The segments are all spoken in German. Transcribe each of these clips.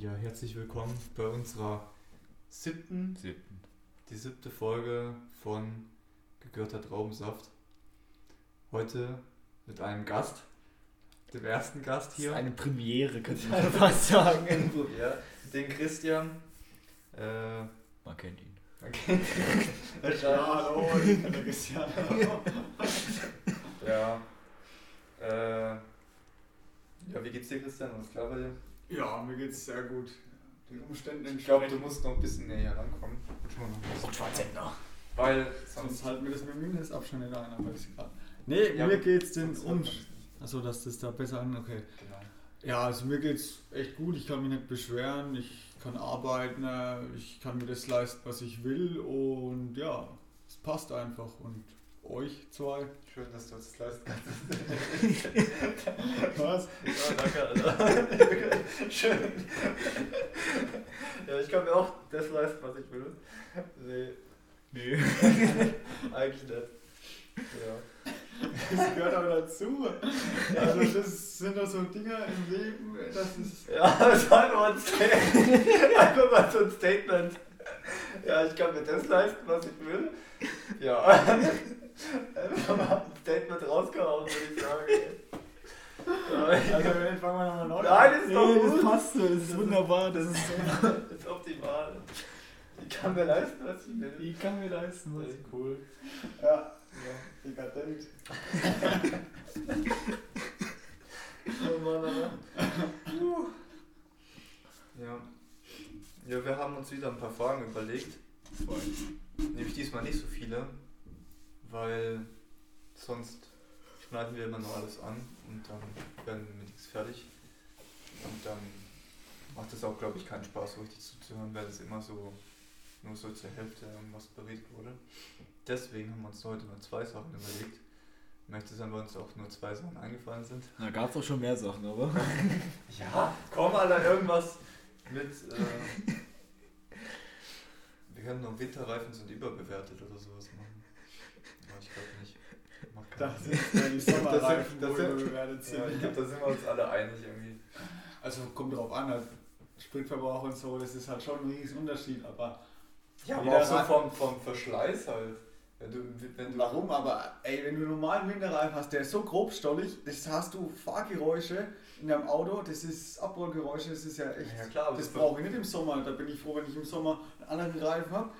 Ja, herzlich willkommen bei unserer siebten, Siebten. die siebte Folge von Gegürter Traubensaft. Heute mit einem Gast, dem ersten Gast Das hier. ist eine Premiere, könnte man fast sagen. ja, den Christian. Äh, Man kennt ihn. okay. Ja, hallo, ich bin der Christian. ja. Äh, ja, wie geht's dir, Christian? Alles klar bei dir? Ja, mir geht's sehr gut. Den Umständen Ich glaube, du entsprechend. musst noch ein bisschen näher rankommen. Schon noch ein bisschen. Schwarzhänder. Weil Sonst sonst. halten wir das mit dem Mindestabstand nicht ein, aber ist egal. Nee, Ja, mir geht's den um. nicht. Achso, dass das da besser an. Okay. Genau. Ja, also mir geht's echt gut. Ich kann mich nicht beschweren. Ich kann arbeiten. Ich kann mir das leisten, was ich will. Und ja, es passt einfach. Und euch zwei. Schön, dass du uns das leisten kannst. Was? Ja, danke, Alter. Schön. Ja, ich kann mir auch das leisten, was ich will. Nee, Nee. eigentlich nicht. Ja. Das gehört aber dazu. Also das sind doch so Dinger im Leben, das ist. Ja, das war nur ein Statement. Einfach mal so ein Statement. Ja, ich kann mir das leisten, was ich will. Ja. Einfach mal ein Statement rausgehauen, würde ich sagen. Also dann fangen wir nochmal neu Nein, das ist doch Nee, gut. das passt so, das ist wunderbar. Das ist Das ist optimal. Ich kann mir leisten, was ich will. Ich kann mir leisten, Das was ist cool. Ja, Ja. dekadent. Oh Mann, Alter. Puh. Ja. Ja, wir haben uns wieder ein paar Fragen überlegt. Nämlich diesmal nicht so viele, weil sonst schneiden wir immer nur alles an und dann werden wir mit nichts fertig. Und dann macht es auch, glaube ich, keinen Spaß, so richtig zuzuhören, weil es immer so nur so zur Hälfte was berichtet wurde. Deswegen haben wir uns heute nur zwei Sachen überlegt. Möchte sein, weil uns auch nur zwei Sachen eingefallen sind. Da gab es auch schon mehr Sachen, aber. Ja, komm, Alter, irgendwas mit. Äh, wir können noch Winterreifen sind überbewertet oder sowas machen. Aber ich glaube nicht. Sinn. sind ja die Sommerreifen, Das sind- das wir sind-. Ja, ich glaube, da sind wir uns alle einig irgendwie. Also kommt drauf an, halt Spritverbrauch und so, das ist halt schon ein riesen Unterschied, aber Ja, aber auch so vom, vom Verschleiß halt. Wenn du, wenn du, warum? Aber ey, wenn du einen normalen Winterreifen hast, der ist so grobstollig, das hast du Fahrgeräusche in deinem Auto, das ist Abrollgeräusche, das ist ja echt. Ja, klar, das brauche ich nicht im Sommer. Da bin ich froh, wenn ich im Sommer einen anderen Reifen habe.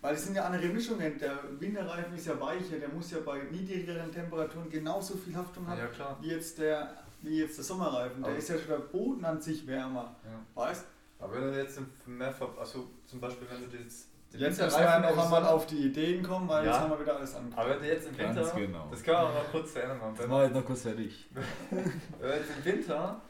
Weil es sind ja andere Mischungen. Der Winterreifen ist ja weicher, der muss ja bei niedrigeren Temperaturen genauso viel Haftung haben ja, wie jetzt der, wie jetzt der Sommerreifen. Der Aber- ist ja schon der Boden an sich wärmer. Ja. Weißt Aber wenn du jetzt mehr also zum Beispiel, wenn du jetzt den Jetzt müssen wir ja noch im einmal Sommer- auf die Ideen kommen, weil Ja. jetzt haben wir wieder alles angefangen. Aber wenn du jetzt im Ganz Winter, genau. das kann man mal kurz zu Ende machen. Das Wenn, war jetzt noch kurz fertig. wenn du jetzt im Winter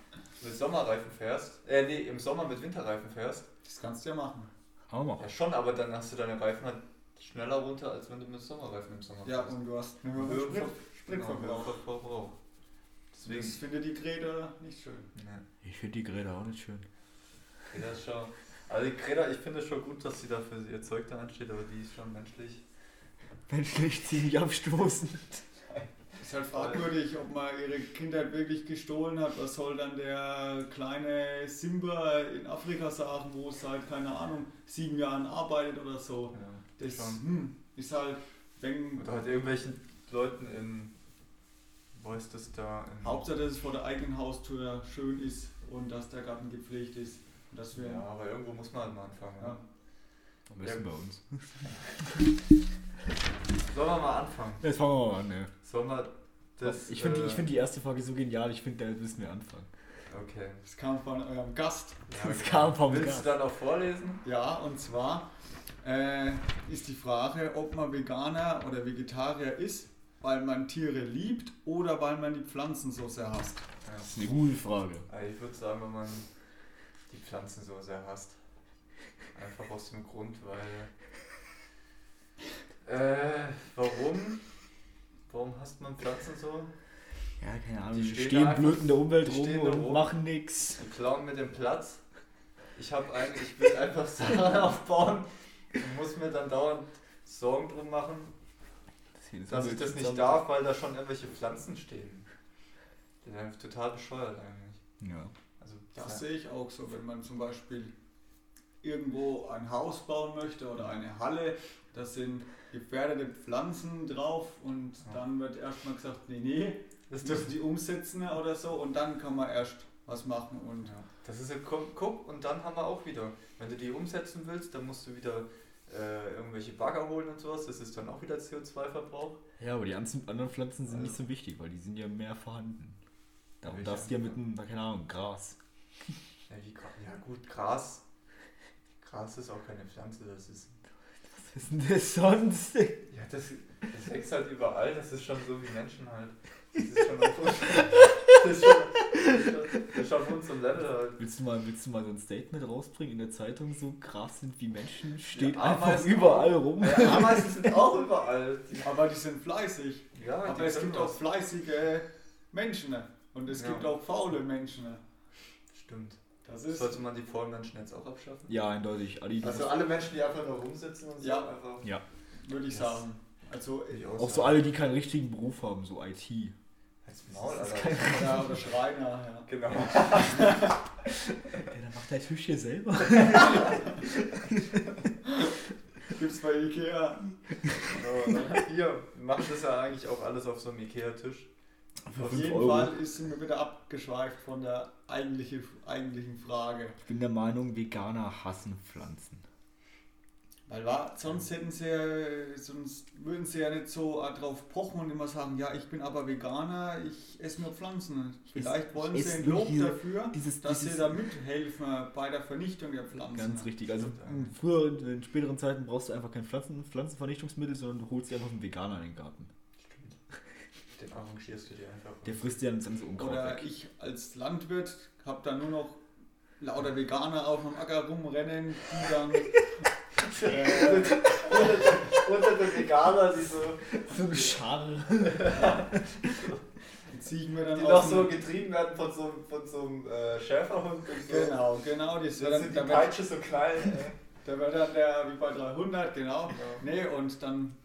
mit Sommerreifen fährst, äh nee, im Sommer mit Winterreifen fährst, Das kannst du ja machen. Auch ja noch. schon, aber dann hast du deine Reifen halt schneller runter, als wenn du mit Sommerreifen im Sommer Ja, fährst. und du hast einen Höheren Sprit, Genau, Spritverbrauch. höheren Verbrauch. Deswegen, Das findet die Greta nicht schön. ne, Ich finde die Geräte auch nicht schön. Greta ist schon, also die Greta, ich finde es schon gut, dass sie da für ihr Zeug da ansteht, aber die ist schon menschlich. Menschlich ziemlich abstoßend. Ist halt fragwürdig, ob man ihre Kindheit wirklich gestohlen hat. Was soll dann der kleine Simba in Afrika sagen, wo es seit, keine Ahnung, sieben Jahren arbeitet oder so? Ja, Das schon. hm, ist halt, wenn, Oder halt irgendwelchen Leuten in, wo ist das da? Hauptsache, dass es vor der eigenen Haustür schön ist und dass der Garten gepflegt ist. Wir, Ja, aber irgendwo muss man halt mal anfangen. Ja. Ja. Am besten bei uns. Sollen wir mal anfangen? Jetzt fangen wir mal an, ne? Sollen wir das. Ich finde äh, find die erste Frage so genial, ich finde, da müssen wir anfangen. Okay. das kam von eurem Gast. Ja, Das kam vom Willst Gast. du dann auch vorlesen? Ja, und zwar äh, ist die Frage, ob man Veganer oder Vegetarier ist, weil man Tiere liebt oder weil man die Pflanzen so sehr hasst. Das ist eine gute Frage. Ja. Ich würde sagen, wenn man die Pflanzen so sehr hasst. Einfach aus dem Grund, weil. Äh, warum? Warum hasst man Pflanzen so? Ja, keine Ahnung, Die die stehen stehen, blöd in der Umwelt rum und rum. machen nix. Die klauen mir den Platz. Ich habe eigentlich, ich will einfach Sachen aufbauen und muss mir dann dauernd Sorgen drum machen, dass ich das nicht darf, weil da schon irgendwelche Pflanzen stehen. Die sind total bescheuert eigentlich. Ja. Also Das Ja. sehe ich auch so, wenn man zum Beispiel irgendwo ein Haus bauen möchte oder eine Halle, da sind gefährdete Pflanzen drauf und Ja. dann wird erstmal gesagt, nee, nee, Das, müssen die umsetzen oder so und dann kann man erst was machen und ja. das ist ja, guck, guck, und dann haben wir auch wieder, wenn du die umsetzen willst, dann musst du wieder äh, irgendwelche Bagger holen und sowas, das ist dann auch wieder CO2-Verbrauch. Ja, aber die anderen Pflanzen sind nicht so wichtig, weil die sind ja mehr vorhanden. Darum darfst du ja mit einem, keine Ahnung, Gras. Ja, wie, Gra- ja gut, Gras. Gras ist auch keine Pflanze, das ist. Was ist denn das sonst? Ja, das, das wächst halt überall, das ist schon so wie Menschen halt. Das ist schon auf, uns- das ist schon, das ist schon, das ist schon auf unserem Level halt. Willst du, mal, willst du mal so ein Statement rausbringen in der Zeitung, so Gras sind wie Menschen, steht Ja, einfach überall auch. rum. Ja, Ameisen sind auch überall. Die, aber die sind fleißig. ja, Aber die es gibt auch fleißige Menschen und es Ja. gibt auch faule Menschen. Stimmt. Das ist Sollte man die faulen Menschen jetzt auch abschaffen? Ja, eindeutig. Ali, Also alle Menschen, die einfach nur rumsitzen und so Ja. einfach. ja. würde ich Yes. sagen. Also Ich Auch so alle, die keinen richtigen Beruf haben, so IT. Als Maul, Das ist Alter. oder, oder Schreiner, ja. Genau. Ja, dann macht der Tisch hier selber. Gibt's bei Ikea. So, hier, wir machen das ja eigentlich auch alles auf so einem Ikea-Tisch. Auf 5 jeden Euro. Fall ist sind wir wieder abgeschweift von der eigentliche, eigentlichen Frage. Ich bin der Meinung, Veganer hassen Pflanzen. Weil war, sonst hätten sie ja- sonst würden sie ja nicht so äh, drauf pochen und immer sagen, ja, ich bin aber Veganer, ich esse nur Pflanzen. Vielleicht wollen ich sie ein Lob dafür, Dieses, dass dieses, sie da mithelfen bei der Vernichtung der Pflanzen. Ganz richtig. Also Stimmt in in späteren Zeiten brauchst du einfach kein Pflanzen, Pflanzenvernichtungsmittel, sondern du holst dir einfach einen Veganer in den Garten. Den arrangierst du dir einfach. Der frisst dir dann das Unkraut Oder weg. ich als Landwirt habe da nur noch lauter Veganer auf dem Acker rumrennen, die dann äh, Unter den Veganer, die so, So ein Schal. die ziehen mir dann die noch so getrieben werden von so, von so einem äh, Schäferhund. Und so. Genau, genau, wird dann, sind die Peitsche so klein. äh. da wird dann der wie bei 300, genau. Nee, und dann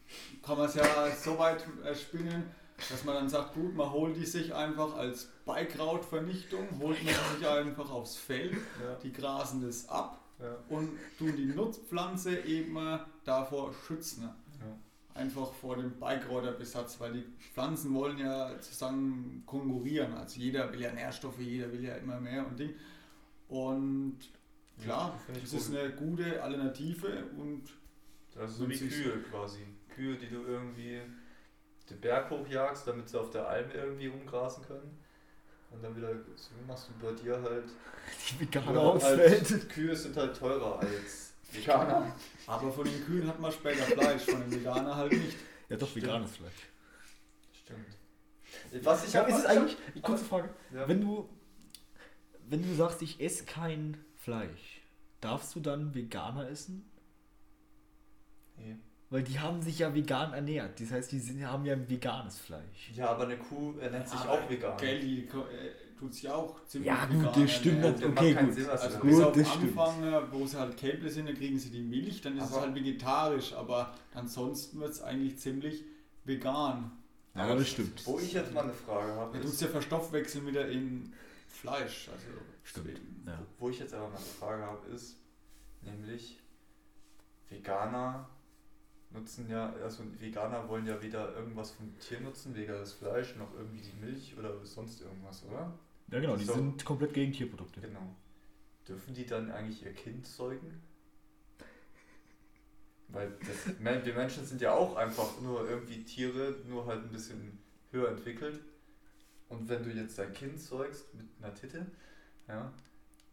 kann man es ja so weit äh, spinnen, dass man dann sagt, gut, man holt die sich einfach als Beikrautvernichtung, holt man sich einfach aufs Feld, Ja. die grasen das ab Ja. und tun die Nutzpflanze eben davor schützen. Ja. Einfach vor dem Beikräuterbesatz, weil die Pflanzen wollen ja zusammen konkurrieren. Also jeder will ja Nährstoffe, jeder will ja immer mehr und Ding. Und klar, es ist eine gute Alternative und Das ist so wie Kühe quasi. Kühe, die du irgendwie den Berg hochjagst, damit sie auf der Alm irgendwie umgrasen können. Und dann wieder so machst du bei dir halt. Die Veganer Oder aufs halt. Kühe sind halt teurer als Veganer. aber von den Kühen hat man später Fleisch, von den Veganern halt nicht. Ja, doch, Stimmt. veganes Fleisch. Stimmt. Was ich Ja, hab- ist es eigentlich, kurze Frage, Ja. wenn du, wenn du sagst, ich esse kein Fleisch, darfst du dann Veganer essen? Nee. Weil die haben sich ja vegan ernährt. Das heißt, die sind, haben ja ein veganes Fleisch. Ja, aber eine Kuh ernennt sich Aber auch vegan. Gell, die äh, tut sich auch ziemlich Ja, gut, vegan das stimmt ernähren. nicht. Der Okay, macht keinen gut. Sinn, was Also du bis Gut, auf das stimmt. Anfang, äh, wo sie halt Kälble sind, dann kriegen sie die Milch, dann ist es Aber- halt vegetarisch, aber ansonsten wird es eigentlich ziemlich vegan. Ja, das stimmt. Wo ich jetzt mal eine Frage habe, Du tust ja verstoffwechseln wieder in Fleisch. Also Stimmt. Ja. wo ich jetzt aber mal eine Frage habe, ist, nämlich Veganer nutzen ja, also Veganer wollen ja weder irgendwas vom Tier nutzen, weder das Fleisch, noch irgendwie die Milch oder sonst irgendwas, oder? Ja, genau, die So. sind komplett gegen Tierprodukte. Genau. Dürfen die dann eigentlich ihr Kind zeugen? Weil das, wir Menschen sind ja auch einfach nur irgendwie Tiere, nur halt ein bisschen höher entwickelt. Und wenn du jetzt dein Kind zeugst mit einer Titte, ja,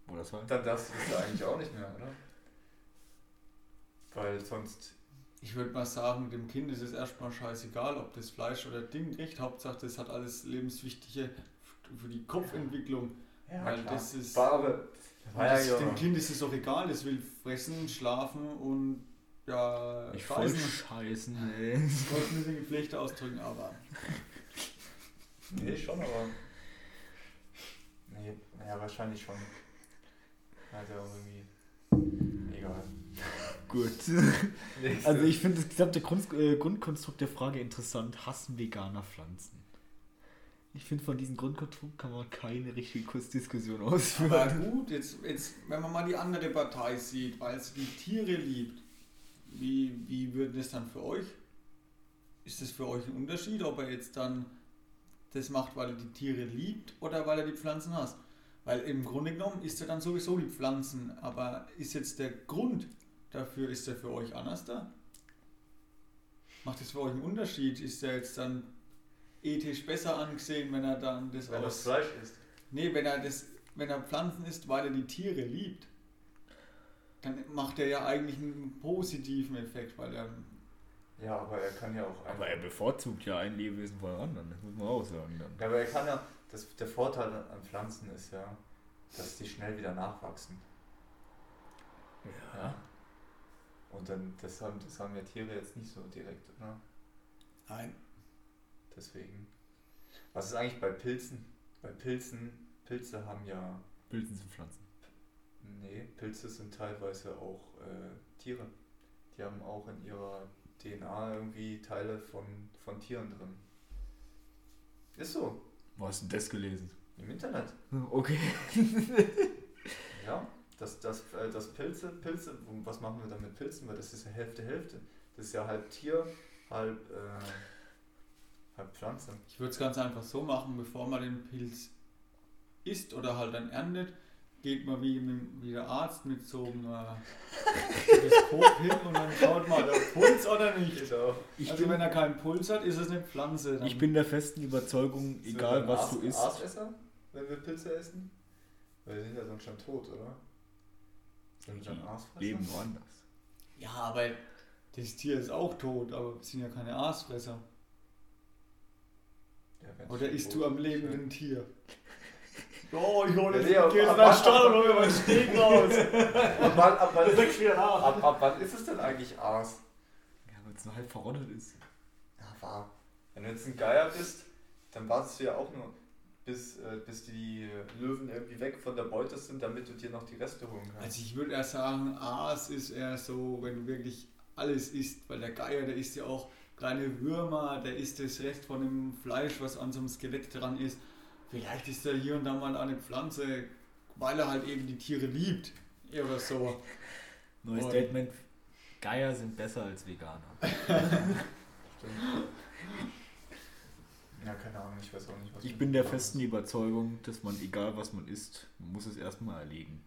dann darfst du das ja eigentlich auch nicht mehr, oder? Weil sonst. Ich würde mal sagen, dem Kind ist es erstmal scheißegal, ob das Fleisch oder Ding kriegt. Hauptsache, das hat alles lebenswichtige für die Kopfentwicklung. Weil das ist- Farbe. Und Ja, das, ja. Dem Kind ist es doch egal, es will fressen, schlafen und ja, Ich voll scheißen. scheißen, ey. Ich wollte ein bisschen gepflegter ausdrücken, aber Nee, schon, aber. Nee, naja, wahrscheinlich schon. Also irgendwie. Egal. Gut. Also ich finde das gesamte Grund, äh, Grundkonstrukt der Frage interessant. Hassen Veganer Pflanzen? Ich finde, von diesem Grundkonstrukt kann man keine richtige Kurzdiskussion ausführen. Aber gut, jetzt, jetzt, wenn man mal die andere Partei sieht, weil sie die Tiere liebt, wie, wie würde das dann für euch? Ist das für euch ein Unterschied, ob er jetzt dann das macht, weil er die Tiere liebt oder weil er die Pflanzen hasst? Weil im Grunde genommen ist er dann sowieso die Pflanzen, aber ist jetzt der Grund dafür, ist er für euch anders da? Macht das für euch einen Unterschied? Ist er jetzt dann ethisch besser angesehen, wenn er dann das Wenn aus- das Fleisch ist. Nee, wenn er das, wenn er Pflanzen isst, weil er die Tiere liebt, dann macht er ja eigentlich einen positiven Effekt, weil er. Ja, aber er kann ja auch. Aber er bevorzugt ja ein Lebewesen vor dem anderen, das muss man auch sagen dann. Ja, aber er kann ja. Das, der Vorteil an Pflanzen ist ja, dass die schnell wieder nachwachsen. Ja. Und dann, das haben, das haben ja Tiere jetzt nicht so direkt, oder? Nein. Deswegen. Was ist eigentlich bei Pilzen? Bei Pilzen, Pilze haben ja. Pilzen sind Pflanzen. Nee, Pilze sind teilweise auch äh, Tiere. Die haben auch in ihrer DNA irgendwie Teile von, von Tieren drin. Ist so. Wo hast du denn das gelesen? Im Internet. Okay. Ja. Das, das, äh, das Pilze, Pilze, was machen wir da mit Pilzen? Weil das ist ja Hälfte, Hälfte. Das ist ja halb Tier, halb, äh, halb Pflanze. Ich würde es ganz einfach so machen, bevor man den Pilz isst oder halt dann erntet, geht man wie, mit, wie der Arzt mit so einem äh, Teleskop hin und dann schaut mal, der Puls oder nicht. Genau. Ich, also bin, wenn er keinen Puls hat, ist es eine Pflanze. Dann ich bin der festen Überzeugung, egal was Aas, du isst. Aasesser, wenn wir Pilze essen? Weil wir sind ja sonst schon tot, oder? Aasfresser? Leben woanders. ja, aber das Tier ist auch tot, aber wir sind ja keine Aasfresser. Ja, Oder isst du am ist, lebenden Tier? Oh, ich hole Ja, jetzt, nee, aber geh jetzt ab wann- Stall und hol mir meinen Steg raus. Ab wann, ab, wann, nach. ab, ab wann ist es denn eigentlich Aas? Ja, weil es nur halb verrottet ist. Na, wahr. Wenn du jetzt ein Geier bist, dann wartest du ja auch nur, bis, äh, bis die Löwen irgendwie weg von der Beute sind, damit du dir noch die Reste holen kannst. Also ich würde eher sagen, Aas ist eher so, wenn du wirklich alles isst, weil der Geier, der isst ja auch kleine Würmer, der isst das Rest von dem Fleisch, was an so einem Skelett dran ist. Vielleicht ist er hier und da mal eine Pflanze, weil er halt eben die Tiere liebt. Oder so. Neues Und- Statement. Geier sind besser als Veganer. Stimmt. Ja, keine Ahnung, ich weiß auch nicht, was Ich bin der festen ist. Überzeugung, dass man, egal was man isst, man muss es erstmal erlegen.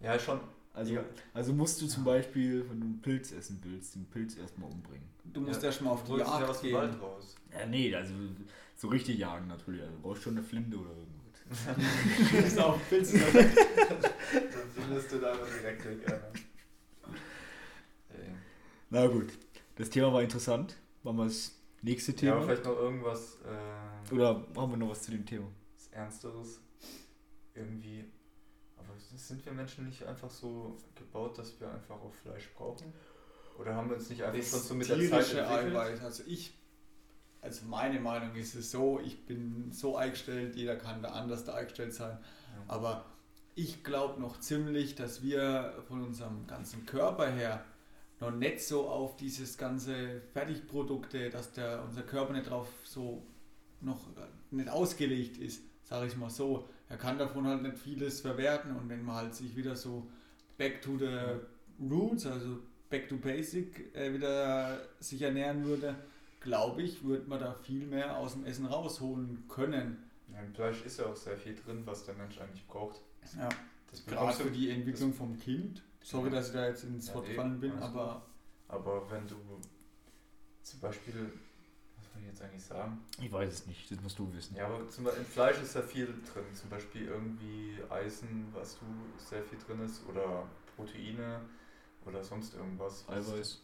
Ja, schon. Also, Ja. also musst du zum Beispiel, wenn du einen Pilz essen willst, den Pilz erstmal umbringen. Du musst Ja, erstmal auf die ja Jagd aus dem Wald gehen. raus. Ja, nee, also so richtig jagen natürlich. Also, du brauchst schon eine Flinte oder irgendwas. Du musst auf Pilze Dann findest du da direkt weg. Ja. Na gut, das Thema war interessant. Machen wir das nächste Ja, Thema? aber vielleicht noch irgendwas äh, oder haben wir noch was zu dem Thema? Ernsteres. Irgendwie. Aber sind wir Menschen nicht einfach so gebaut, dass wir einfach auch Fleisch brauchen? Oder haben wir uns nicht einfach schon so mit der Zeit entwickelt? Also ich, also meine Meinung ist es so, ich bin so eingestellt, jeder kann da anders da eingestellt sein. Ja. Aber ich glaube noch ziemlich, dass wir von unserem ganzen Körper her noch nicht so auf dieses ganze Fertigprodukte, dass der, unser Körper nicht drauf so noch nicht ausgelegt ist, sage ich mal so. Er kann davon halt nicht vieles verwerten und wenn man halt sich wieder so back to the roots, also back to basic äh, wieder sich ernähren würde, glaube ich, würde man da viel mehr aus dem Essen rausholen können. Ja, Im Fleisch ist ja auch sehr viel drin, was der Mensch eigentlich braucht. Ja. Das Gerade für die Entwicklung vom Kind. Sorry, dass ich da jetzt ins Ja, Wort nee, gefallen bin, aber Aber wenn du zum Beispiel, was soll ich jetzt eigentlich sagen? Ich weiß es nicht, das musst du wissen. Ja, aber zum Beispiel im Fleisch ist ja viel drin. Zum Beispiel irgendwie Eisen, was du sehr viel drin ist, oder Proteine oder sonst irgendwas. was- Eiweiß.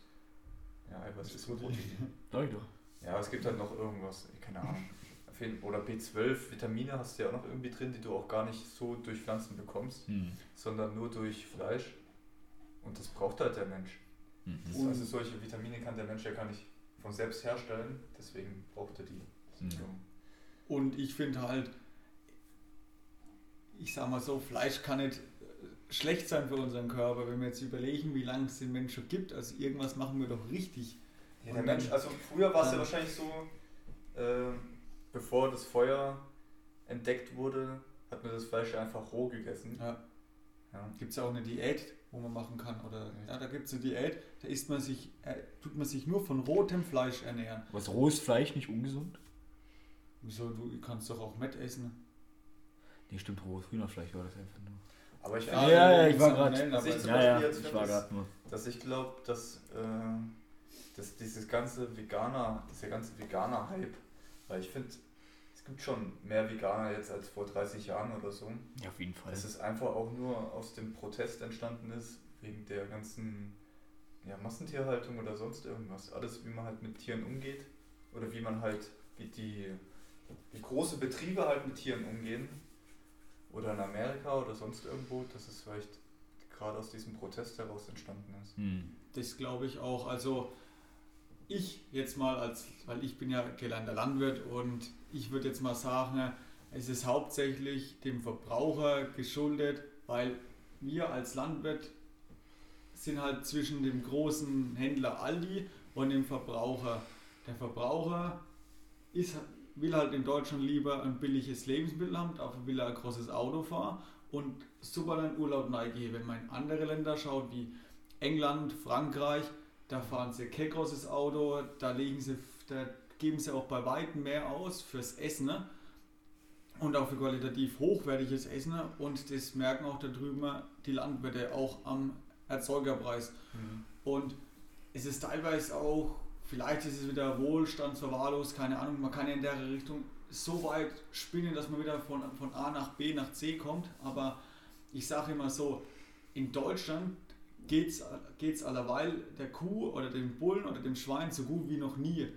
Ja, Eiweiß ist ein Protein. Sag ich doch. Ja, es gibt halt noch irgendwas, keine Ahnung. Oder B12, Vitamine hast du ja auch noch irgendwie drin, die du auch gar nicht so durch Pflanzen bekommst, Hm. sondern nur durch Fleisch. Und das braucht halt der Mensch. Mhm. Das, also solche Vitamine kann der Mensch ja gar nicht von selbst herstellen, deswegen braucht er die. Mhm. Und ich finde halt, ich sag mal so, Fleisch kann nicht äh, schlecht sein für unseren Körper, wenn wir jetzt überlegen, wie lange es den Menschen schon gibt. Also irgendwas machen wir doch richtig. Ja, der Mensch, also früher war es ja wahrscheinlich so, ähm, bevor das Feuer entdeckt wurde, hat man das Fleisch einfach roh gegessen. Ja. ja. Gibt es ja auch eine Diät, wo man machen kann. Oder ja, da gibt es eine Diät, da isst man sich, äh, tut man sich nur von rotem Fleisch ernähren. Was rohes Fleisch nicht ungesund? Wieso, du kannst doch auch Mett essen. Nee, stimmt, rohes Hühnerfleisch war das einfach nur. Aber ich ja, ja, ja, ich war gerade. Ja, ja, ich war gerade nur. Dass ich glaube, dass, äh, dass dieses ganze Veganer, dieser ganze Veganer-Hype, weil ich finde, gibt schon mehr Veganer jetzt als vor 30 Jahren oder so. Ja, auf jeden Fall. Dass es einfach auch nur aus dem Protest entstanden ist, wegen der ganzen ja, Massentierhaltung oder sonst irgendwas. Alles, wie man halt mit Tieren umgeht oder wie man halt, wie die, wie große Betriebe halt mit Tieren umgehen oder in Amerika oder sonst irgendwo, dass es vielleicht gerade aus diesem Protest heraus entstanden ist. Hm. Das glaube ich auch. Also ich jetzt mal als, weil ich bin ja gelernter Landwirt und ich würde jetzt mal sagen, es ist hauptsächlich dem Verbraucher geschuldet, weil wir als Landwirt sind halt zwischen dem großen Händler Aldi und dem Verbraucher. Der Verbraucher ist will halt in Deutschland lieber ein billiges Lebensmittel haben, dafür will er ein großes Auto fahren und super einen Urlaub neigehen. Wenn man in andere Länder schaut, wie England, Frankreich, da fahren sie kein großes Auto, da legen sie, da geben sie auch bei weitem mehr aus fürs Essen ne? und auch für qualitativ hochwertiges Essen und das merken auch da drüben die Landwirte auch am Erzeugerpreis. Mhm. Und es ist teilweise auch Vielleicht ist es wieder wohlstandsverwahrlost, keine Ahnung. Man kann in der Richtung so weit spinnen, dass man wieder von, von A nach B nach C kommt. Aber ich sage immer so, in Deutschland geht es allerweil der Kuh oder dem Bullen oder dem Schwein so gut wie noch nie.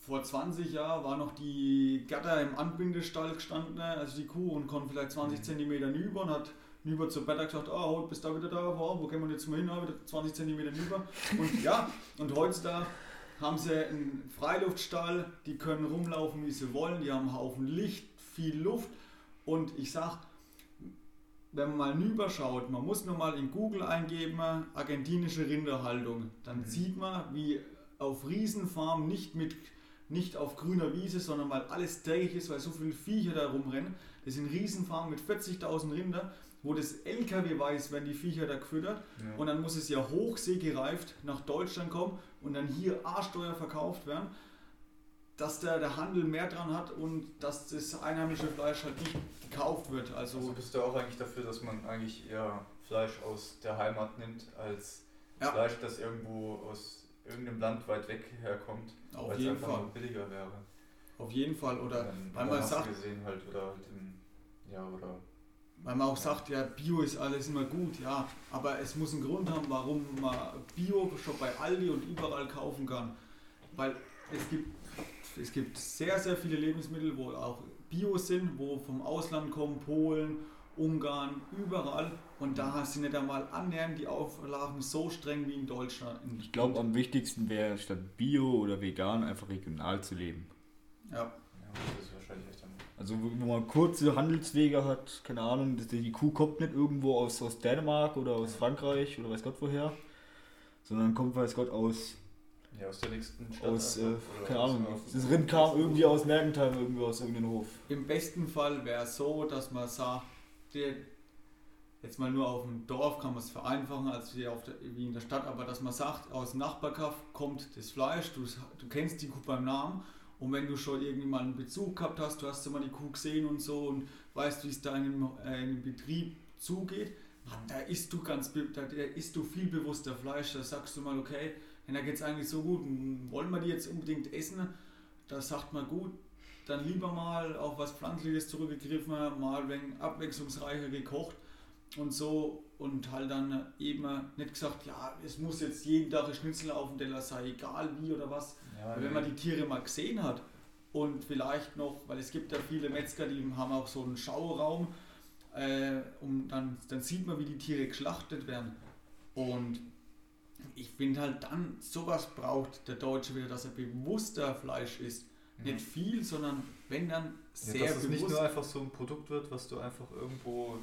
Vor 20 Jahren war noch die Gatter im Anbindestall gestanden, also die Kuh, und konnte vielleicht 20 cm nüber und hat Nüber zu Better gesagt, ah, oh, bist da wieder da, wow, wo gehen wir jetzt mal hin, ah, wieder 20 cm nüber. Und ja, und heutzutage haben sie einen Freiluftstall, die können rumlaufen, wie sie wollen, die haben einen Haufen Licht, viel Luft und ich sag, wenn man mal nüberschaut, man muss nur mal in Google eingeben, argentinische Rinderhaltung, dann mhm. sieht man, wie auf Riesenfarmen nicht mit nicht auf grüner Wiese, sondern weil alles dreckig ist, weil so viele Viecher da rumrennen. Das sind Riesenfarmen mit 40.000 Rinder, wo das LKW weiß, wenn die Viecher da gefüttert. Ja. Und dann muss es ja hochseegereift nach Deutschland kommen und dann hier A-Steuer verkauft werden, dass der, der Handel mehr dran hat und dass das einheimische Fleisch halt nicht gekauft wird. Also, also bist du auch eigentlich dafür, dass man eigentlich eher Fleisch aus der Heimat nimmt, als ja. Fleisch, das irgendwo aus irgendeinem Land weit weg herkommt, weil es einfach Fall. billiger wäre. Auf jeden Fall. Oder weil man sagt. Gesehen halt, oder halt in, ja, oder weil man auch sagt, ja, Bio ist alles immer gut, ja, aber es muss einen Grund haben, warum man Bio schon bei Aldi und überall kaufen kann. Weil es gibt, es gibt sehr, sehr viele Lebensmittel, wo auch Bio sind, wo vom Ausland kommen, Polen, Ungarn, überall. Und da sind nicht einmal annähernd die Auflagen so streng wie in Deutschland. Ich glaube, am wichtigsten wäre statt Bio oder vegan einfach regional zu leben. Ja. ja das ist wahrscheinlich echt also wenn man kurze Handelswege hat, keine Ahnung, die Kuh kommt nicht irgendwo aus, aus Dänemark oder aus Frankreich oder weiß Gott woher, sondern kommt, weiß Gott, aus. Ja, aus der nächsten Stadt. Aus, äh, keine Ahnung, das Rind kam irgendwie aus Mergentheim, irgendwie aus irgendeinem Hof. Im besten Fall wäre es so, dass man sagt, der, jetzt mal nur auf dem Dorf kann man es vereinfachen als wie, auf der, wie in der Stadt, aber dass man sagt, aus dem Nachbarkaff kommt das Fleisch, du, du kennst die Kuh beim Namen und wenn du schon irgendwann einen Bezug gehabt hast, du hast mal die Kuh gesehen und so und weißt, wie es da in einem, äh, in einem Betrieb zugeht, da isst du ganz da isst du viel bewusster Fleisch. Da sagst du mal, okay, da geht es eigentlich so gut, wollen wir die jetzt unbedingt essen? Da sagt man gut, dann lieber mal auf was Pflanzliches zurückgegriffen, mal wenig abwechslungsreicher gekocht und so und halt dann eben nicht gesagt, ja, es muss jetzt jeden Tag ein Schnitzel auf dem Teller sein, egal wie oder was. Ja, wenn man die Tiere mal gesehen hat und vielleicht noch, weil es gibt ja viele Metzger, die haben auch so einen Schauraum, äh, um dann, dann sieht man, wie die Tiere geschlachtet werden. Und ich finde halt dann, sowas braucht der Deutsche wieder, dass er bewusster Fleisch isst. Mhm. Nicht viel, sondern wenn dann sehr ja, dass bewusst. Dass es nicht nur einfach so ein Produkt wird, was du einfach irgendwo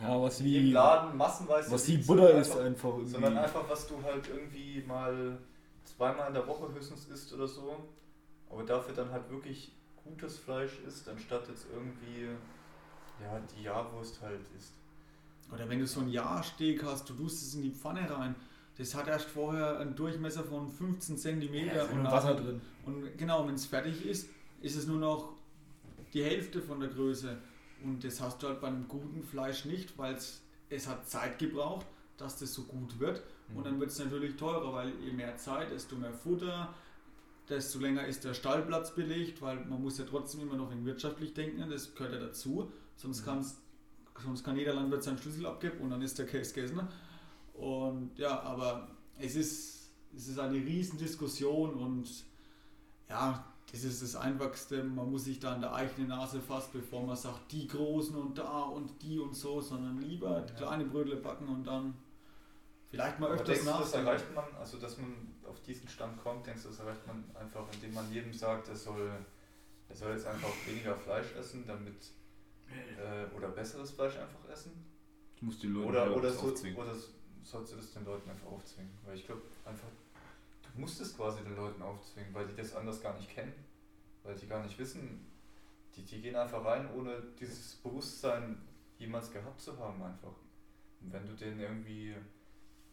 ja, was wie, im Laden massenweise was die Butter ist einfach, irgendwie. Sondern einfach, was du halt irgendwie mal zweimal in der Woche höchstens isst oder so. Aber dafür dann halt wirklich gutes Fleisch isst, anstatt jetzt irgendwie ja, die Jahrwurst halt isst. Oder wenn du so ein Jahrsteak hast, du tust es in die Pfanne rein. Das hat erst vorher einen Durchmesser von 15 cm ja, und Wasser drin. Und genau, wenn es fertig ist, ist es nur noch die Hälfte von der Größe. Und das hast du halt beim guten Fleisch nicht, weil es hat Zeit gebraucht, dass das so gut wird. Mhm. Und dann wird es natürlich teurer, weil je mehr Zeit, desto mehr Futter, desto länger ist der Stallplatz belegt, weil man muss ja trotzdem immer noch in wirtschaftlich denken, das gehört ja dazu. Sonst, mhm. sonst kann jeder Landwirt seinen Schlüssel abgeben und dann ist der Case gegessen. Und ja, aber es ist, es ist eine Riesendiskussion und ja, das ist das Einfachste. Man muss sich da an der eigenen Nase fassen, bevor man sagt, die Großen und da und die und so, sondern lieber ja. kleine Brötle backen und dann vielleicht mal öfters nach. Das erreicht man, also dass man auf diesen Stand kommt, denkst du, das erreicht man einfach, indem man jedem sagt, er soll, er soll jetzt einfach weniger Fleisch essen, damit äh, oder besseres Fleisch einfach essen. Du musst die Leute oder, oder, so, oder sollst du das den Leuten einfach aufzwingen? Weil ich glaube einfach, du musst es quasi den Leuten aufzwingen, weil die das anders gar nicht kennen. Weil die gar nicht wissen, die, die gehen einfach rein, ohne dieses Bewusstsein jemals gehabt zu haben einfach. Und wenn du denen irgendwie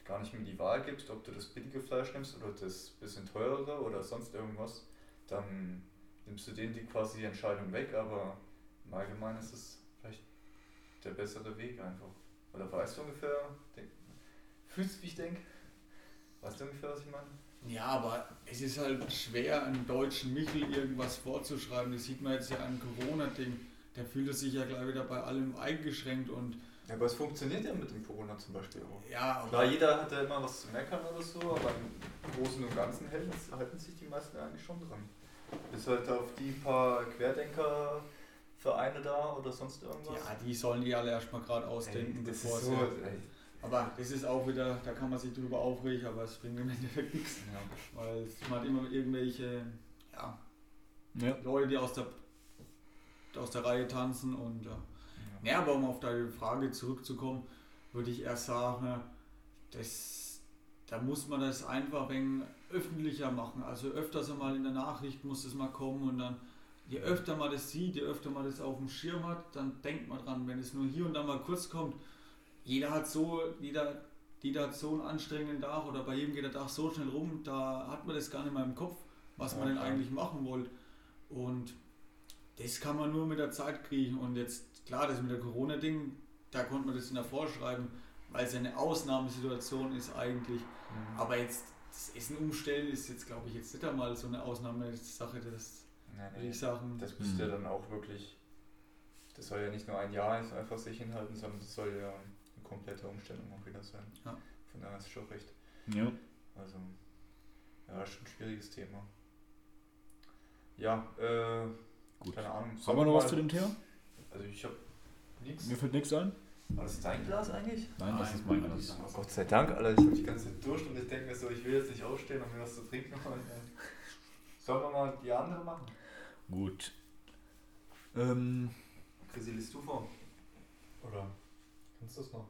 gar nicht mehr die Wahl gibst, ob du das billige Fleisch nimmst oder das bisschen teurere oder sonst irgendwas, dann nimmst du denen die quasi die Entscheidung weg, aber im Allgemeinen ist es vielleicht der bessere Weg einfach. Oder weißt du ungefähr, fühlst du, wie ich denke? Weißt du ungefähr, was ich meine? Ja, aber es ist halt schwer, einem deutschen Michel irgendwas vorzuschreiben. Das sieht man jetzt ja an Corona-Ding. Der fühlt sich ja gleich wieder bei allem eingeschränkt und. Ja, aber es funktioniert ja mit dem Corona zum Beispiel auch. Ja, Klar, jeder hat ja immer was zu meckern oder so, aber im Großen und Ganzen halten, halten sich die meisten eigentlich schon dran. Bis halt auf die paar Querdenker Vereine da oder sonst irgendwas? Ja, die sollen die alle erstmal gerade ausdenken, ey, bevor so, Aber das ist auch wieder, da kann man sich drüber aufregen, aber es bringt im Endeffekt nichts. Ja. Weil man hat immer irgendwelche ja, ja. Leute, die aus der, aus der Reihe tanzen und ja. ja. ja aber um auf deine Frage zurückzukommen, würde ich erst sagen, das, da muss man das einfach ein öffentlicher machen. Also öfters einmal in der Nachricht muss das mal kommen und dann je öfter man das sieht, je öfter man das auf dem Schirm hat, dann denkt man dran, wenn es nur hier und da mal kurz kommt, jeder hat so, jeder, jeder hat so einen anstrengenden Tag oder bei jedem geht der Tag so schnell rum, da hat man das gar nicht mehr im Kopf, was ja, man denn eigentlich machen wollte. Und das kann man nur mit der Zeit kriegen. Und jetzt, klar, das mit der Corona-Ding, da konnte man das in der Vorschreiben, weil es eine Ausnahmesituation ist eigentlich. Mhm. Aber jetzt das Essen umstellen ist jetzt, glaube ich, jetzt nicht einmal so eine Ausnahmesache. Das Nein, würde ich sagen. Das müsste mhm. dann auch wirklich, das soll ja nicht nur ein Jahr einfach sich hinhalten, sondern das soll ja komplette Umstellung auch wieder sein. Ja. Von daher ist es schon recht. Ja. Also, ja, schon ein schwieriges Thema. Ja, äh, Gut. keine Ahnung. Haben wir noch was zu dem Thema? Also ich habe nichts. Mir fällt nichts ein. War das dein Glas eigentlich? Nein, das ist mein Glas. Oh Gott sei Dank, Alter. Ich habe die ganze Zeit durch und ich denke mir so, ich will jetzt nicht aufstehen und mir was zu trinken holen. Sollen wir mal die andere machen? Gut. Ähm. Chrissy, liest du vor? Oder kannst du es noch?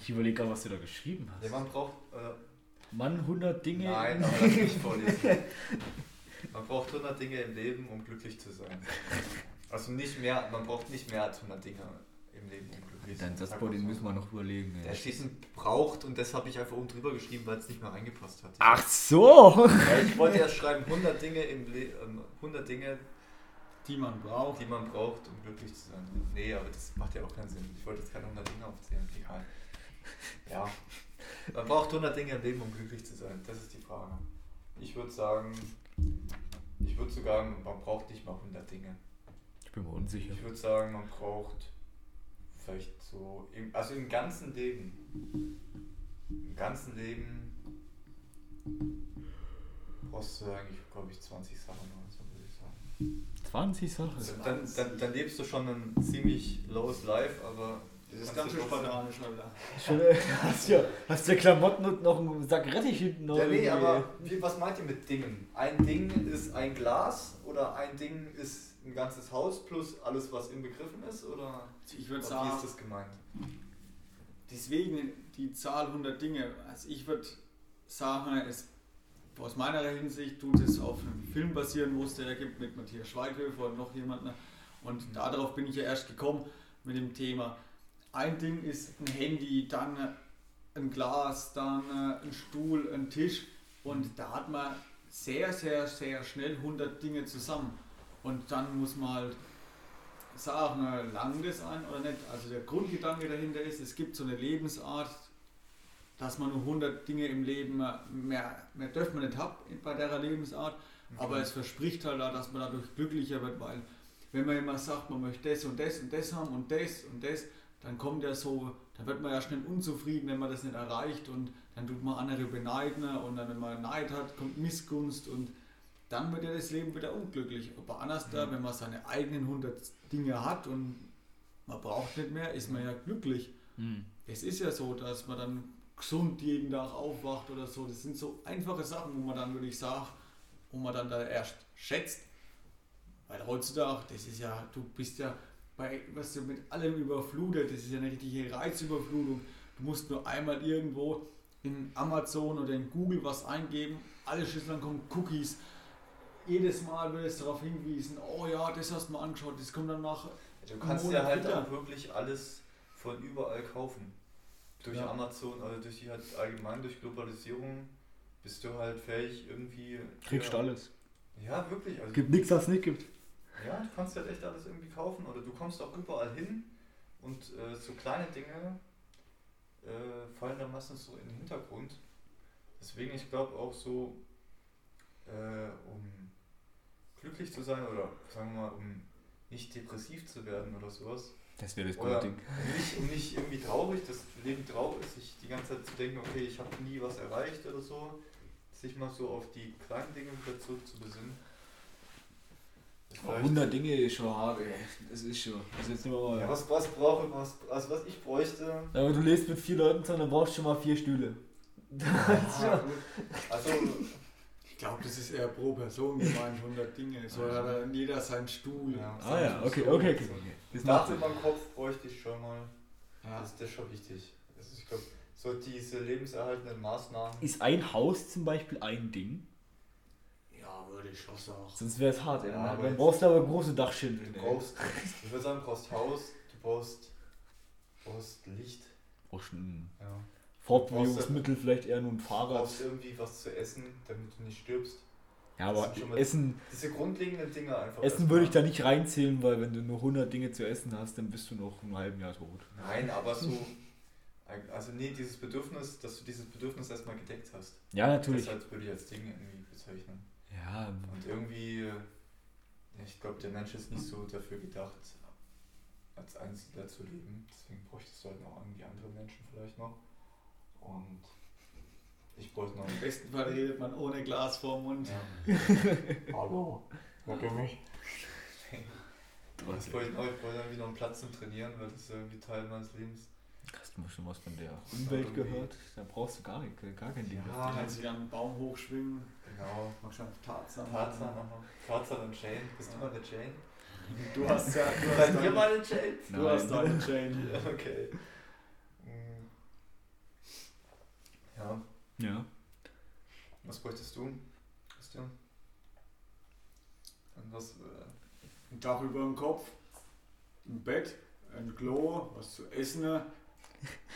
Ich überlege gerade, was du da geschrieben hast. Ja, man braucht. Äh, Mann, 100 Dinge. Nein, aber das nicht vorlesen. man braucht 100 Dinge im Leben, um glücklich zu sein. Also nicht mehr, man braucht nicht mehr als 100 Dinge im Leben, um glücklich zu sein. Dein Satzbau, den müssen wir noch überlegen. Der steht braucht und das habe ich einfach oben drüber geschrieben, weil es nicht mehr reingepasst hat. Ach so! Ja, ich wollte erst schreiben 100 Dinge, im Le 100 ähm, Dinge, die man braucht. Die man braucht, um glücklich zu sein. Nee, aber das macht ja auch keinen Sinn. Ich wollte jetzt keine 100 Dinge aufzählen. Egal. Ja. Man braucht 100 Dinge im Leben, um glücklich zu sein. Das ist die Frage. Ich würde sagen, ich würde sogar, man braucht nicht mal 100 Dinge. Ich bin mir unsicher. Ich würde sagen, man braucht vielleicht so, im, also im ganzen Leben, im ganzen Leben brauchst du eigentlich, glaube ich, 20 Sachen oder so, würde ich sagen. 20 Sachen? Also dann, dann, dann lebst du schon ein ziemlich lowes Life, aber das ist ganz schön spartanisch, Alter. hast, ja, hast du Klamotten und noch einen Sack Rettich hinten? Ja, nee, aber wie, was meint ihr mit Dingen? Ein Ding ist ein Glas oder ein Ding ist ein ganzes Haus plus alles, was inbegriffen ist? Oder ich würde sagen, wie ist das gemeint? Deswegen die Zahl 100 Dinge. Also ich würde sagen, es aus meiner Hinsicht tut es auf einem Film basieren, wo es der gibt mit Matthias Schweighöfer und noch jemand. Ne? Und darauf bin ich ja erst gekommen mit dem Thema. Ein Ding ist ein Handy, dann ein Glas, dann ein Stuhl, ein Tisch. Und da hat man sehr, sehr, sehr schnell 100 Dinge zusammen. Und dann muss man halt sagen, lang das ein oder nicht. Also der Grundgedanke dahinter ist, es gibt so eine Lebensart, dass man nur 100 Dinge im Leben mehr, mehr dürfen man nicht haben bei der Lebensart, okay. aber es verspricht halt auch, dass man dadurch glücklicher wird, weil wenn man immer sagt, man möchte das und das und das haben und das und das, dann kommt ja so, dann wird man ja schnell unzufrieden, wenn man das nicht erreicht und dann tut man andere beneiden und dann, wenn man Neid hat, kommt Missgunst und dann wird ja das Leben wieder unglücklich. Aber anders da, mhm. wenn man seine eigenen 100 Dinge hat und man braucht nicht mehr, ist man ja glücklich. Mhm. Es ist ja so, dass man dann gesund jeden Tag aufwacht oder so. Das sind so einfache Sachen, wo man dann würde ich sagen, wo man dann da erst schätzt. Weil heutzutage, das ist ja, du bist ja bei, was du mit allem überflutet, das ist ja eine richtige Reizüberflutung. Du musst nur einmal irgendwo in Amazon oder in Google was eingeben, alle Schüsseln kommen Cookies. Jedes Mal wird es darauf hingewiesen, oh ja, das hast du mal angeschaut, das kommt dann nach. Du kannst ja halt auch wirklich alles von überall kaufen durch ja. Amazon, also durch die halt allgemein durch Globalisierung bist du halt fähig irgendwie. Kriegst ja, alles. Ja, wirklich. Also gibt nichts, was es nicht gibt. Ja, du kannst halt echt alles irgendwie kaufen oder du kommst auch überall hin und äh, so kleine Dinge äh, fallen dann meistens so in den Hintergrund. Deswegen, ich glaube auch so, äh, um glücklich zu sein oder sagen wir mal, um nicht depressiv zu werden oder sowas, das wäre das gute Ding. Nicht, um nicht irgendwie traurig, das Leben traurig ist, sich die ganze Zeit zu denken, okay, ich habe nie was erreicht oder so, sich mal so auf die kleinen Dinge wieder zurückzubesinnen. 100 Dinge ist schon hart, ey. Das ist schon. Das ist jetzt mal ja, was, was brauche was, also was ich bräuchte. Ja, aber du lebst mit vier Leuten zusammen, dann brauchst du schon mal vier Stühle. Ja, also, ich glaube, das ist eher pro Person gemeint, 100 Dinge. So hat dann jeder seinen Stuhl. Ja, ah ja, okay, okay, okay. okay. Das Dach über dem Kopf bräuchte ich schon mal. Ja. Das, das ist schon wichtig. Das ist, ich glaube, so diese lebenserhaltenden Maßnahmen. Ist ein Haus zum Beispiel ein Ding? Ja, würde ich schon sagen. Sonst wäre es hart, ja. ja dann brauchst du aber große Dachschindeln. Du brauchst, ich würde sagen, du brauchst Haus, du brauchst, brauchst Licht. Brauchst ein ja. Fortbewegungsmittel, vielleicht eher nur ein Fahrrad. Du brauchst irgendwie was zu essen, damit du nicht stirbst. Ja, aber Essen. Diese grundlegenden Dinge einfach. Essen würde ich da nicht reinzählen, weil wenn du nur 100 Dinge zu essen hast, dann bist du noch ein halben Jahr tot. Nein, aber so. Also, nee, dieses Bedürfnis, dass du dieses Bedürfnis erstmal gedeckt hast. Ja, natürlich. Das würde ich als Ding irgendwie bezeichnen. Ja. Und irgendwie. Ich glaube, der Mensch ist nicht so dafür gedacht, als Einzelner zu leben. Deswegen bräuchtest du halt noch irgendwie andere Menschen vielleicht noch. Und ich bräuchte noch. Im besten Fall redet man ohne Glas vorm Mund. Ja. Hallo, hört ihr mich? Ich wollte irgendwie noch einen Platz zum Trainieren, weil das ist irgendwie Teil meines Lebens. Hast du schon was von der Umwelt gehört? Da brauchst du gar, nicht, gar kein Ding. Ja, kannst du einen Baum hochschwingen. Genau. Machst schon Tarzan. Tarzan, Tarzan und Jane. Bist du mal eine Jane? Du hast ja. Du hast dir mal eine Jane? Du Nein. hast eine Jane. okay. Mm. Ja. Ja. Was bräuchtest du, Christian? Und was, äh ein Dach über dem Kopf, ein Bett, ein Klo, was zu essen,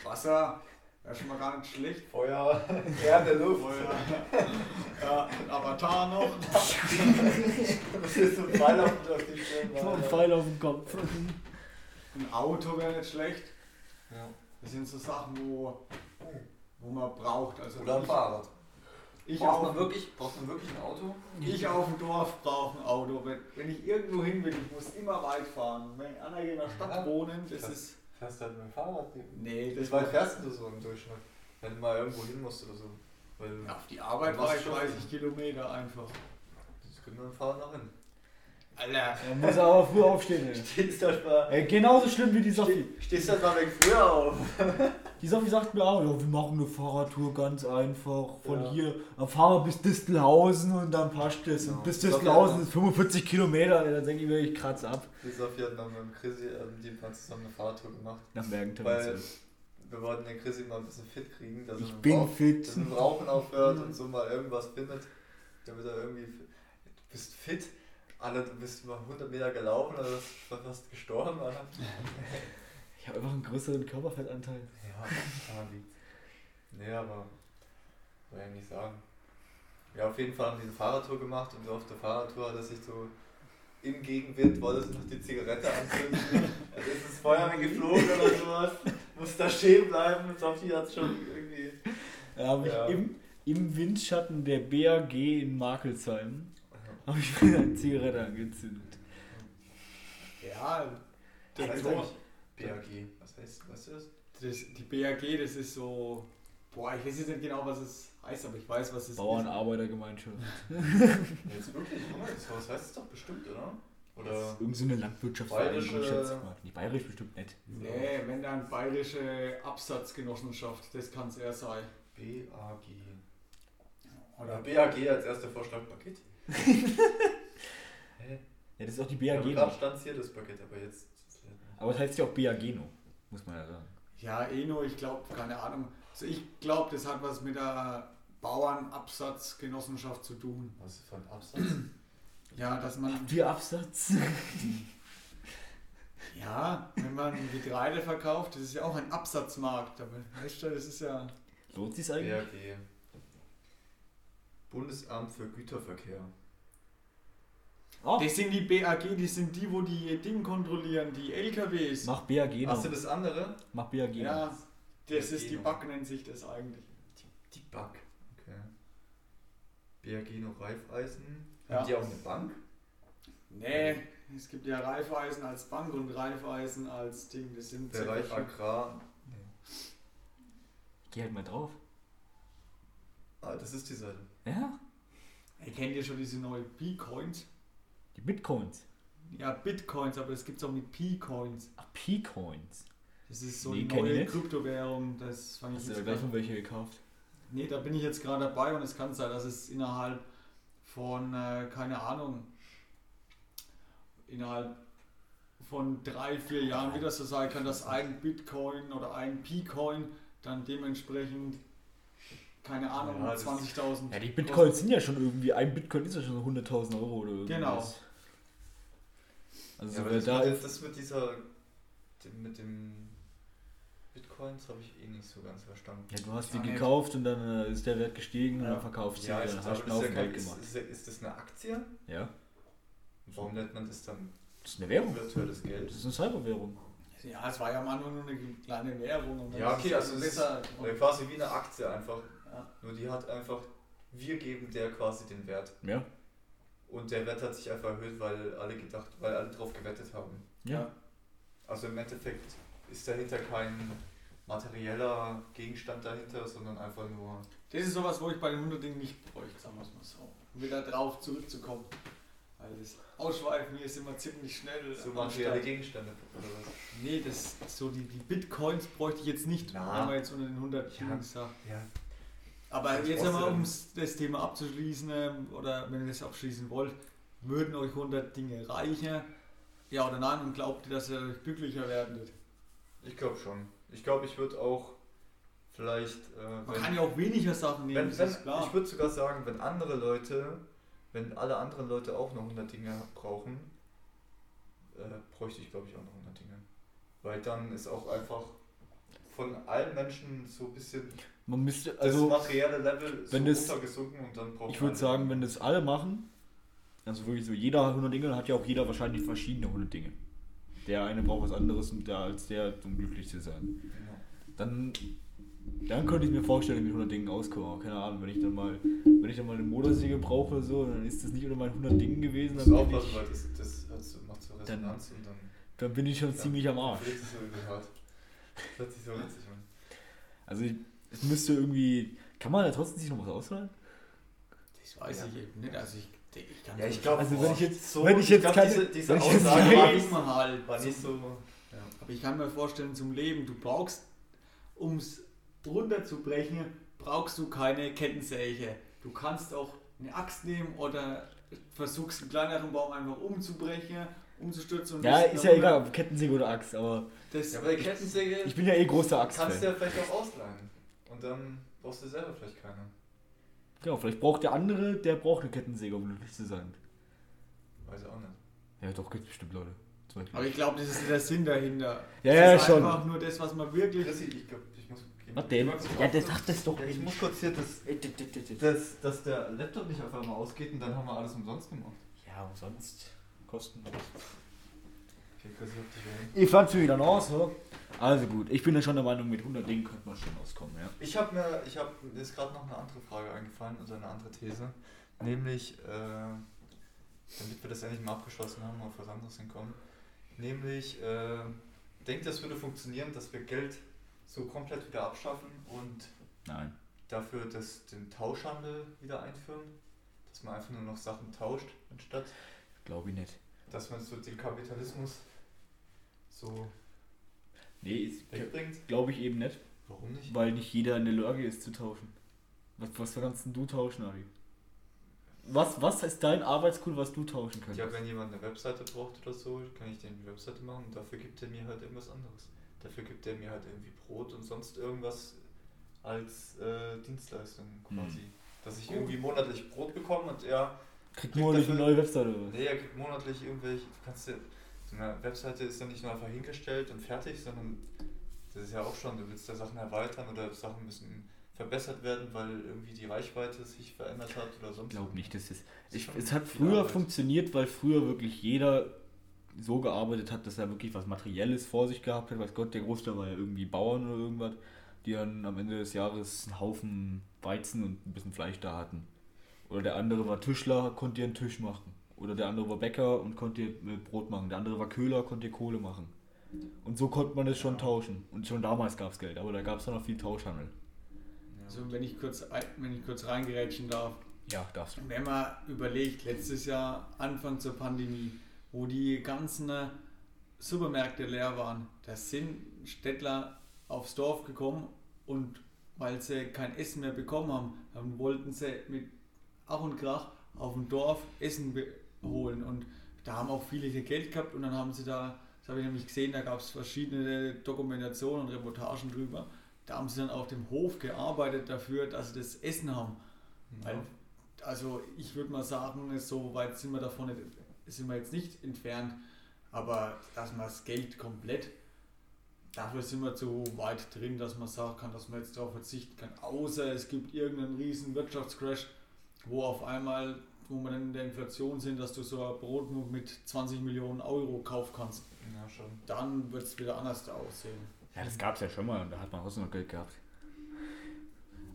Wasser, wäre schon mal gar nicht schlecht. Feuer, Erde, Luft. Feuer. Ja, ein Avatar noch. das ist so ein Pfeil auf, auf die Stirn. Ein Pfeil auf dem Kopf. Ein Auto wäre nicht schlecht. Ja. Das sind so Sachen, wo wo man braucht. Also Oder ein Fahrrad. Ich braucht, man wirklich, braucht man wirklich ein Auto? Ich auf dem Dorf brauche ein Auto. Wenn, wenn ich irgendwo hin will, ich muss immer weit fahren. Wenn andere in der Stadt ja, wohnen, das fährst, ist. Fährst du halt mit dem Fahrrad? Nee, das weit fährst du so im Durchschnitt? Wenn du mal irgendwo hin musst oder so. Weil auf die Arbeit war ich 30 Kilometer einfach. Das können wir mit dem Fahrrad noch hin. Alter. Er muss aber früh aufstehen. Ey. Stehst halt mal. Ey, genauso schlimm wie die Sophie. Stehst halt mal weg früher auf. die Sophie sagt mir auch, ja, wir machen eine Fahrradtour ganz einfach. Von ja. hier, dann fahren wir bis Distelhausen und dann passt es. Ja. Und bis Distelhausen ist 45 Kilometer. Dann denke ich mir, ich kratze ab. Die Sophie hat dann mit dem Chrissy ähm, die mal zusammen eine Fahrradtour gemacht. Nach Bergen Weil wir wollten den Chrissy mal ein bisschen fit kriegen, dass ich er bin Rauch, fit. dass er mit Rauchen aufhört und so mal irgendwas findet, damit er irgendwie, du bist fit, Alter, du bist mal 100 Meter gelaufen oder bist fast gestorben, Alter. Ich habe einfach einen größeren Körperfettanteil. Ja, daran liegt's. Nee, aber, soll ich nicht sagen. Ja, auf jeden Fall haben die eine Fahrradtour gemacht und auf der Fahrradtour hat er sich so im Gegenwind, wollte sich noch die Zigarette anzünden. Dann ist das Feuer geflogen oder sowas. Muss da stehen bleiben und Sophie hat es schon irgendwie. Da habe ich Ja. im, im Windschatten der BAG in Markelsheim habe ich mir eine Zigarette angezündet. Ja, Was der heißt eigentlich BAG? Was heißt, weißt du das? das, die BAG, das ist so. Boah, ich weiß jetzt nicht genau, was es heißt, aber ich weiß, was es ist. Bauernarbeitergemeinschaft. Jetzt wirklich, das heißt es doch bestimmt, oder? Oder Irgend so eine Landwirtschaftsvereinigung, Bayerische- schätze ich mal. Nee, bayerisch bestimmt nicht. Nee, wenn dann bayerische Absatzgenossenschaft, das kann es eher sein. BAG. Oder Oder BAG als erster Vorschlag Paket. Hä? Ja, das ist auch die Ja, BAG gerade noch. stand hier das Paket, aber jetzt. Aber es heißt ja auch BAG noch, muss man ja sagen. Ja, Eno, ich glaube, keine Ahnung. Also ich glaube, das hat was mit der Bauernabsatzgenossenschaft zu tun. Was ist für ein Absatz? Ja, dass man, Die Absatz. ja, wenn man Getreide verkauft, das ist ja auch ein Absatzmarkt. Aber weißt du, das ist ja, Lohnt sich's eigentlich? BAG. Bundesamt für Güterverkehr. Oh, das sind die BAG, die sind die, wo die Dinge kontrollieren, die LKWs. mach BAG noch. Hast du das andere? Mach BAG Ja, noch. das ist die BAG. Nennt sich das eigentlich. Die, die Bank. Okay. BAG noch Reifeisen. Ja. Haben die auch eine Bank? Nee, es gibt ja Reifeisen als Bank und Reifeisen als Ding. Das sind Bereich Agrar. Geh halt mal drauf. Ah, das ist die Seite. Ja? Ihr kennt ja schon diese neuen P-Coins. Die Bitcoins. Ja, Bitcoins, aber es gibt auch mit P-Coins. Ach, P-Coins. Das ist so Nee, eine ich neue. Kryptowährung. Das ich Hast du jetzt da gleich mal welche gekauft? Nee, da bin ich jetzt gerade dabei und es kann sein, dass es innerhalb von, äh, keine Ahnung, innerhalb von drei, vier Jahren wieder so sein kann, dass ein Bitcoin oder ein P-Coin dann dementsprechend, keine Ahnung, Ja, das- 20.000. Ja, die Bitcoins sind ja schon irgendwie, ein Bitcoin ist ja schon so 100.000 Euro oder irgendwas. Genau. Also Ja, wer das, da das mit dieser. dem- Mit dem Bitcoins habe ich eh nicht so ganz verstanden. ja, du hast die Ja, nicht. gekauft und dann äh, ist der Wert gestiegen und Ja. dann verkaufst du Ja, dann glaube, hast du ja Geld ist, gemacht. ist, ist das eine Aktie? Ja, Warum nennt man das dann das ist eine Währung. virtuelles Geld? Das ist eine Cyberwährung. Ja, es war ja am Anfang nur eine kleine Währung. und Ja, okay, also es ist ja, quasi wie eine Aktie einfach. Ja. Nur die hat einfach, wir geben der quasi den Wert. Ja. Und der Wert hat sich einfach erhöht, weil alle gedacht, weil alle drauf gewettet haben. Ja. Also im Endeffekt ist dahinter kein materieller Gegenstand dahinter, sondern einfach nur. Das ist sowas, wo ich bei den 100 Dingen nicht bräuchte, sagen wir es mal so. Um wieder drauf zurückzukommen. Weil das Ausschweifen hier ist immer ziemlich schnell. So materielle. Gegenstände oder was? Nee, das so die, die Bitcoins bräuchte ich jetzt nicht, Na. wenn man jetzt unter den 100 Ja. Dingen sagt. Ja. Aber jetzt einmal, um das Thema abzuschließen, ähm, oder wenn ihr das abschließen wollt, würden euch 100 Dinge reichen? Ja oder nein? Und glaubt ihr, dass ihr euch glücklicher werden wird? Ich glaube schon. Ich glaube, ich würde auch vielleicht. Äh, Man kann ja auch weniger Sachen nehmen, wenn, wenn, ist klar. ich würde sogar sagen, wenn andere Leute, wenn alle anderen Leute auch noch 100 Dinge brauchen, äh, bräuchte ich glaube ich auch noch 100 Dinge. Weil dann ist auch einfach von allen Menschen so ein bisschen Man müsste, das also materielle Level so wenn das- runtergesunken und dann braucht ich würde man- sagen, wenn das alle machen, also wirklich so, jeder hat 100 Dinge, dann hat ja auch jeder wahrscheinlich verschiedene 100 Dinge. Der eine braucht was anderes und der als der, um glücklich zu sein. Genau. Dann, dann könnte ich mir vorstellen, mit 100 Dingen auskomme. Aber keine Ahnung, wenn ich dann mal, wenn ich dann mal eine Motorsäge brauche oder so, dann ist das nicht unter meinen 100 Dingen gewesen. Dann bin ich, weil das, das hat so, macht so Resonanz und dann dann bin ich schon Ja. ziemlich am Arsch. so. Das hört sich so witzig an. Also ich, es müsste irgendwie, kann man da trotzdem sich noch was ausleihen? Das weiß Ja. ich eben nicht. Also ich, ich kann Ja, ich glaube, Also wenn ich jetzt- so, wenn ich jetzt glaub, keine- diese, diese ich Aussage war nicht, halt. war nicht so. Ja. Aber ich kann mir vorstellen, zum Leben, du brauchst, um es runterzubrechen, brauchst du keine Kettensäge. Du kannst auch eine Axt nehmen oder versuchst einen kleineren Baum einfach umzubrechen umzustürzen. ja, ist ja egal, ob Kettensäge oder Axt, aber. Das, ja, aber Kettensäge. Ich bin ja eh großer Axt. Kannst du ja vielleicht auch ausleihen. Und dann brauchst du selber vielleicht keine. Genau, vielleicht braucht der andere, der braucht eine Kettensäge, um glücklich zu sein. Weiß ich auch nicht. Ja, doch, gibt bestimmt Leute. Aber ich glaube, das ist der Sinn dahinter. Ja, ja, das ist schon. einfach nur das, was man wirklich. Das, ich glaub, ich muss. Was denn? Ja, das sagt das doch. Ja, ich muss kurz hier, dass, dass, dass der Laptop nicht auf einmal ausgeht und dann haben wir alles umsonst gemacht. Ja, umsonst. Kostenlos. Ich hab. Ich fand's mir wieder aus, so. Also gut, ich bin ja schon der Meinung, mit 100 Dingen könnte man schon auskommen, ja. Ich habe mir, ich habe, mir ist gerade noch eine andere Frage eingefallen, also eine andere These. Nämlich, äh, damit wir das endlich mal abgeschlossen haben, auf was anderes hinkommen. Nämlich, äh, denkt ihr, es würde funktionieren, dass wir Geld so komplett wieder abschaffen und Nein. dafür das, den Tauschhandel wieder einführen? Dass man einfach nur noch Sachen tauscht, anstatt Glaube ich nicht. Dass man so den Kapitalismus so Nee, wegbringt? glaube ich eben nicht. Warum nicht? Weil nicht jeder in der Lage ist zu tauschen. Was, was kannst denn du tauschen, Ari? Was, was ist dein Arbeitskool, was du tauschen könntest? Ja, wenn jemand eine Webseite braucht oder so, kann ich den die Webseite machen und dafür gibt er mir halt irgendwas anderes. Dafür gibt er mir halt irgendwie Brot und sonst irgendwas als äh, Dienstleistung quasi. Hm. Dass ich irgendwie monatlich Brot bekomme und er. Kriegt kriegt nur eine neue Webseite oder was? Nee, er gibt monatlich irgendwelche. Du kannst ja. So eine Webseite ist ja nicht nur einfach hingestellt und fertig, sondern das ist ja auch schon, du willst da Sachen erweitern oder Sachen müssen verbessert werden, weil irgendwie die Reichweite sich verändert hat oder sonst Ich glaube nicht, dass es. ist Ich, es hat früher Arbeit. funktioniert, weil früher wirklich jeder so gearbeitet hat, dass er wirklich was Materielles vor sich gehabt hat. Weiß Gott, der Großteil war ja irgendwie Bauern oder irgendwas, die dann am Ende des Jahres einen Haufen Weizen und ein bisschen Fleisch da hatten. Oder der andere war Tischler, konnte ihr einen Tisch machen. Oder der andere war Bäcker und konnte ihr äh, Brot machen. Der andere war Köhler, konnte ihr Kohle machen. Und so konnte man es schon Ja. tauschen. Und schon damals gab es Geld, aber da gab es noch viel Tauschhandel. Ja. Also wenn ich kurz, wenn ich kurz reingerätschen darf. Ja, darfst du. Wenn man überlegt, letztes Jahr, Anfang zur Pandemie, wo die ganzen äh, Supermärkte leer waren, da sind Städtler aufs Dorf gekommen und weil sie kein Essen mehr bekommen haben, dann wollten sie mit Ach und Krach auf dem Dorf Essen holen. Und da haben auch viele hier Geld gehabt und dann haben sie da, das habe ich nämlich gesehen, da gab es verschiedene Dokumentationen und Reportagen drüber, da haben sie dann auf dem Hof gearbeitet dafür, dass sie das Essen haben. Weil, also ich würde mal sagen, so weit sind wir davon nicht, sind wir jetzt nicht entfernt, aber dass man das Geld komplett, dafür sind wir zu weit drin, dass man sagen kann, dass man jetzt darauf verzichten kann. Außer es gibt irgendeinen riesen Wirtschaftscrash, wo auf einmal, wo wir dann in der Inflation sind, dass du so ein Brot nur mit 20 Millionen Euro kaufen kannst. Ja, schon. Dann wird es wieder anders aussehen. Ja, das gab es ja schon mal und da hat man auch noch Geld gehabt.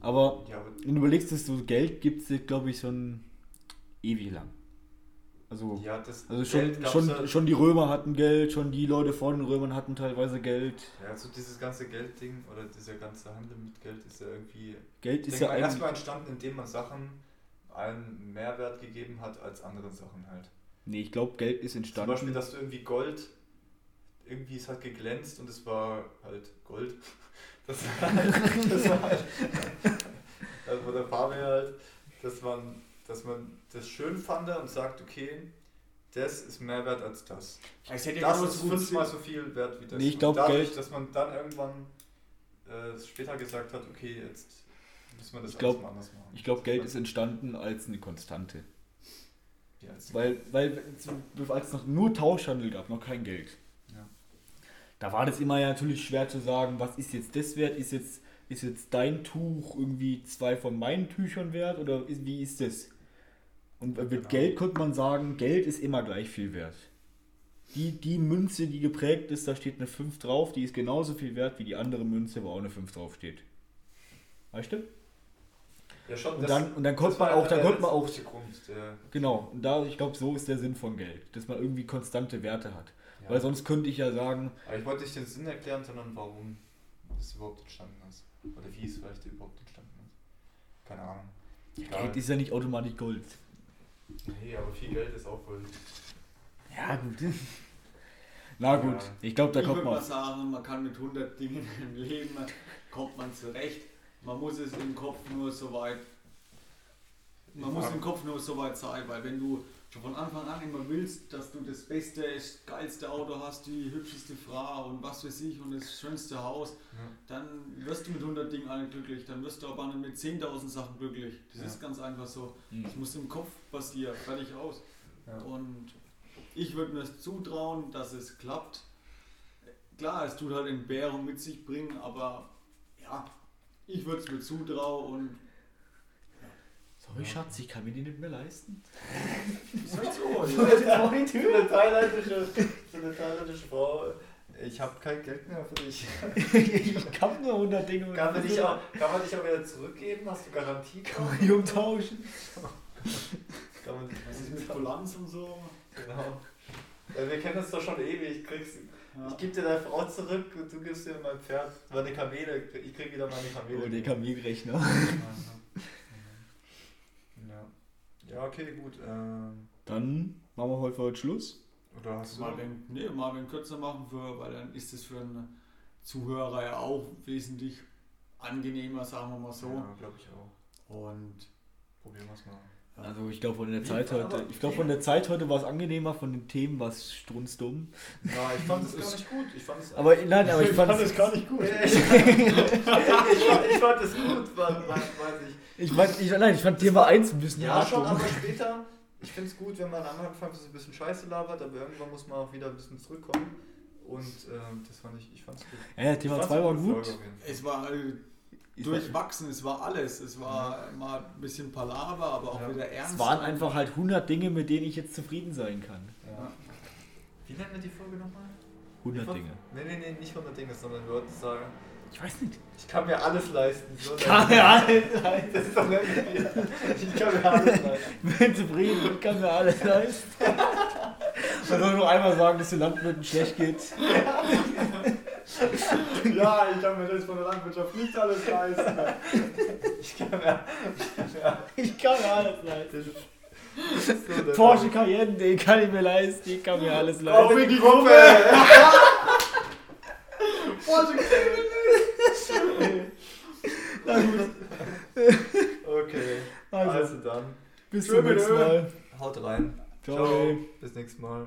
Aber Ja, aber wenn du überlegst, dass so Geld gibt es, glaube ich, schon ewig lang. Also, ja, das also schon, schon, ja- schon die Römer hatten Geld, schon die Leute vor den Römern hatten teilweise Geld. Ja, also dieses ganze Geldding oder dieser ganze Handel mit Geld ist ja irgendwie Geld ist ja erstmal entstanden, indem man Sachen einen Mehrwert gegeben hat als andere Sachen halt. Nee, ich glaube, Geld ist Zum entstanden. Beispiel, dass du irgendwie Gold, irgendwie es hat geglänzt und es war halt Gold. Das war halt, das war halt also von der Farbe halt, dass man, dass man das schön fand und sagt, okay, das ist mehr wert als das. Das ist fünfmal so viel wert wie das. Nee, ich Und glaub, dadurch, Geld- dass man dann irgendwann äh, später gesagt hat, okay, jetzt müssen wir das Ich glaub- anders machen. Ich glaube, Geld ist entstanden als eine Konstante. Ja, als- Weil, weil als es noch nur Tauschhandel gab, noch kein Geld. Ja. Da war das immer ja natürlich schwer zu sagen, was ist jetzt das wert? Ist jetzt, ist jetzt dein Tuch irgendwie zwei von meinen Tüchern wert? Oder ist, wie ist das? Und mit Genau. Geld konnte man sagen, Geld ist immer gleich viel wert. Die, die Münze, die geprägt ist, da steht eine 5 drauf, die ist genauso viel wert wie die andere Münze, wo auch eine 5 drauf steht. Weißt du? Ja, schon, Und dann, und dann konnte das war man auch, ja dann der konnte man auch Grund, der, Genau, und da, ich glaube, so ist der Sinn von Geld, dass man irgendwie konstante Werte hat. ja. Weil sonst könnte ich ja sagen, Aber ich wollte nicht den Sinn erklären, sondern warum es überhaupt entstanden ist. Oder wie es vielleicht überhaupt entstanden ist. Keine Ahnung. Egal. Geld ist ja nicht automatisch Gold. Nee, aber viel Geld ist auch Gold. Ja, gut. Na gut, Ja. ich glaube, da ich kommt würde mal man. sagen, man kann mit 100 Dingen im Leben, kommt man zurecht. Man muss es im Kopf nur so weit, man muss im Kopf nur so weit sein, weil wenn du schon von Anfang an immer willst, dass du das beste, das geilste Auto hast, die hübscheste Frau und was weiß ich und das schönste Haus, Ja. dann wirst du mit 100 Dingen alle glücklich, dann wirst du aber nicht mit 10.000 Sachen glücklich. Das Ja. ist ganz einfach so. Mhm. Das muss im Kopf passieren, fertig aus. Ja. Und ich würde mir es zutrauen, dass es klappt. Klar, es tut halt Entbehrung mit sich bringen, aber ja, ich würde es mir zutrauen und Sorry, Schatz, ich kann mir die nicht mehr leisten. ist halt so. Für eine thailändische, eine thailändische Frau, ich habe kein Geld mehr für dich. ich kann nur 100 Dinge. Kann man, dich auch, kann man dich auch wieder zurückgeben? Hast du Garantie? Kann man die umtauschen? Kann man dich Was ist mit Kulanz und so? Genau. Ja, wir kennen uns doch schon ewig. Ich, krieg's, Ja. ich gebe dir deine Frau zurück und du gibst dir mein Pferd. Meine Kamele. Ich krieg wieder meine Kamele. Oh, der Kaminrechner. ja. ja, okay, gut. Ähm, Dann machen wir heute für heute Schluss. oder hast du. Mal den, nee, mal den kürzer machen, für, weil dann ist es für einen Zuhörer ja auch wesentlich angenehmer, sagen wir mal so. Ja, glaube ich auch. Und Probieren wir es mal. Also ich glaube von der Zeit heute, ich glaube von der Zeit heute war es angenehmer, von den Themen war es strunzdumm. Ja, ich fand es gar nicht gut. Ich fand es Aber nein, aber ich fand es gar nicht gut. ich, fand- ich fand es gut, war, weiß ich. ich, mein, ich, nein, ich fand Thema 1 ein bisschen Ja, schon, aber später. Ich finde es gut, wenn man am Anfang so ein bisschen Scheiße labert, aber irgendwann muss man auch wieder ein bisschen zurückkommen. Und ähm, das fand ich, ich fand es gut. Ja, Thema Ich fand's 2 war gut. Es war äh, durchwachsen, es war alles. Es war mal ein bisschen Palaver, aber auch Ja. wieder ernst. Es waren einfach halt 100 Dinge, mit denen ich jetzt zufrieden sein kann. Ja. Wie nennt man die Folge nochmal? 100 Dinge. Nee, nee, nee, nicht 100 Dinge, sondern wir wollten sagen, Ich weiß nicht. ich kann mir alles leisten. So Kann mir alles leisten. Das ist doch. Ich kann mir alles leisten. Ich bin zufrieden und kann mir alles leisten. Man soll nur einmal sagen, dass den Landwirten schlecht geht. ja, ich kann mir das von der Landwirtschaft nicht alles leisten. Ich kann mir. Ja, Ich kann mir alles leisten. so Porsche Cayenne, den kann ich mir leisten. Ich kann mir alles Auf leisten. in die Gruppe! Na gut. Okay, Also, also dann. bis zum nächsten. Mal. Haut rein. Ciao. Bis nächstes Mal.